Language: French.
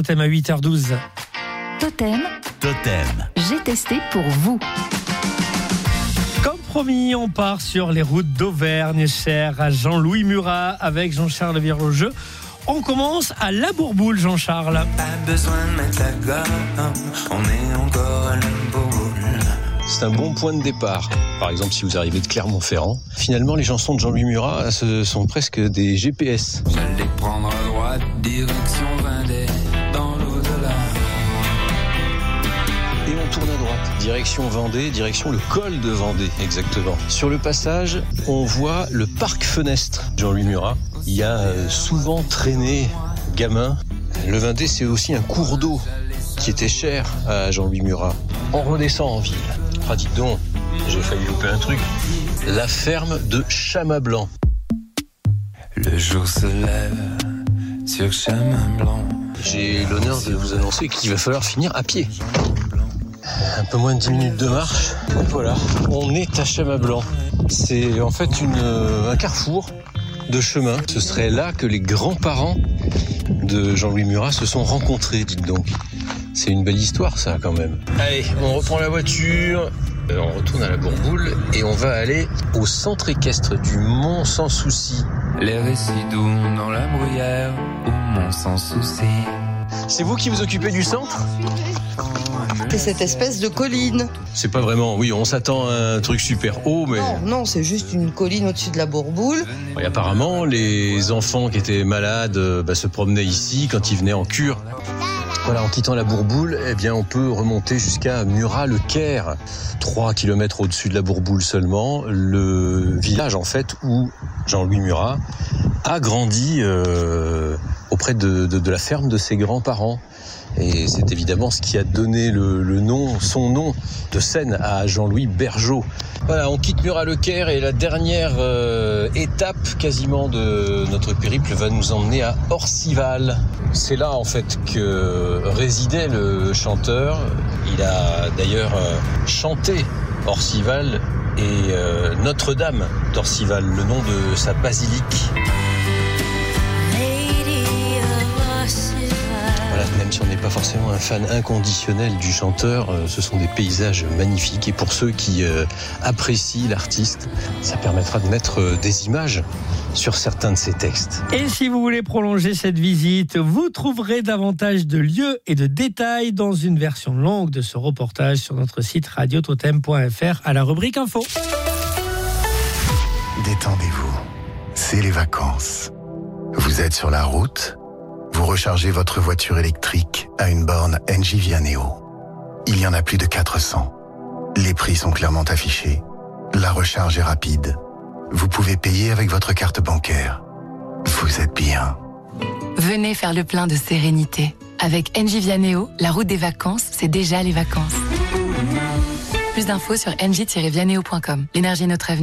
Totem à 8h12. Totem, Totem. j'ai testé pour vous. Comme promis, on part sur les routes d'Auvergne, cher à Jean-Louis Murat avec Jean-Charles Virogeux. On commence à La Bourboule, Jean-Charles. Pas besoin de mettre la gomme, on est encore à la boule. C'est un bon point de départ. Par exemple, si vous arrivez de Clermont-Ferrand, finalement, les chansons de Jean-Louis Murat ce sont presque des GPS. J'allais prendre à droite, direction Vendée, Et on tourne à droite, direction Vendée, direction le col de Vendée, exactement. Sur le passage, on voit le parc Fenestre. Jean-Louis Murat y a euh, souvent traîné gamin. Le Vendée, c'est aussi un cours d'eau qui était cher à Jean-Louis Murat. On redescend en ville. Ah, dites donc, j'ai failli louper un truc. La ferme de Chamablanc. Le jour se lève sur chemin blanc. J'ai l'honneur de vous annoncer qu'il va falloir finir à pied. Un peu moins de 10 minutes de marche. Voilà, on est à Chamablanc. C'est en fait une, euh, un carrefour de chemin. Ce serait là que les grands-parents de Jean-Louis Murat se sont rencontrés, dites donc. C'est une belle histoire, ça, quand même. Allez, on reprend la voiture, euh, on retourne à la Bourboule et on va aller au centre équestre du Mont Sans Souci. Les récits doux dans la bruyère, où mon sans souci. C'est vous qui vous occupez du centre? C'est cette espèce de colline. C'est pas vraiment, oui, on s'attend à un truc super haut, mais... Non, non, c'est juste une colline au-dessus de la Bourboule. Et apparemment, les enfants qui étaient malades euh, bah, se promenaient ici quand ils venaient en cure. Voilà, en quittant la Bourboule, eh bien, on peut remonter jusqu'à Murat-le-Caire, 3 km au-dessus de la Bourboule seulement, le village en fait où Jean-Louis Murat a grandi euh, auprès de, la ferme de ses grands-parents. Et c'est évidemment ce qui a donné le, nom, son nom de scène à Jean-Louis Bergeau. Voilà, on quitte Murat-le-Caire et la dernière euh, étape quasiment de notre périple va nous emmener à Orcival. C'est là en fait que résidait le chanteur. Il a d'ailleurs euh, chanté Orcival et euh, Notre-Dame d'Orcival, le nom de sa basilique. Pas forcément un fan inconditionnel du chanteur, euh, ce sont des paysages magnifiques. Et pour ceux qui euh, apprécient l'artiste, ça permettra de mettre euh, des images sur certains de ses textes. Et si vous voulez prolonger cette visite, vous trouverez davantage de lieux et de détails dans une version longue de ce reportage sur notre site radiototem.fr à la rubrique info. Détendez-vous. C'est les vacances. Vous êtes sur la route. Vous rechargez votre voiture électrique à une borne NJ Vianeo. Il y en a plus de 400. Les prix sont clairement affichés. La recharge est rapide. Vous pouvez payer avec votre carte bancaire. Vous êtes bien. Venez faire le plein de sérénité. Avec NJ Vianeo, la route des vacances, c'est déjà les vacances. Plus d'infos sur nj-vianeo.com. L'énergie est notre avenir.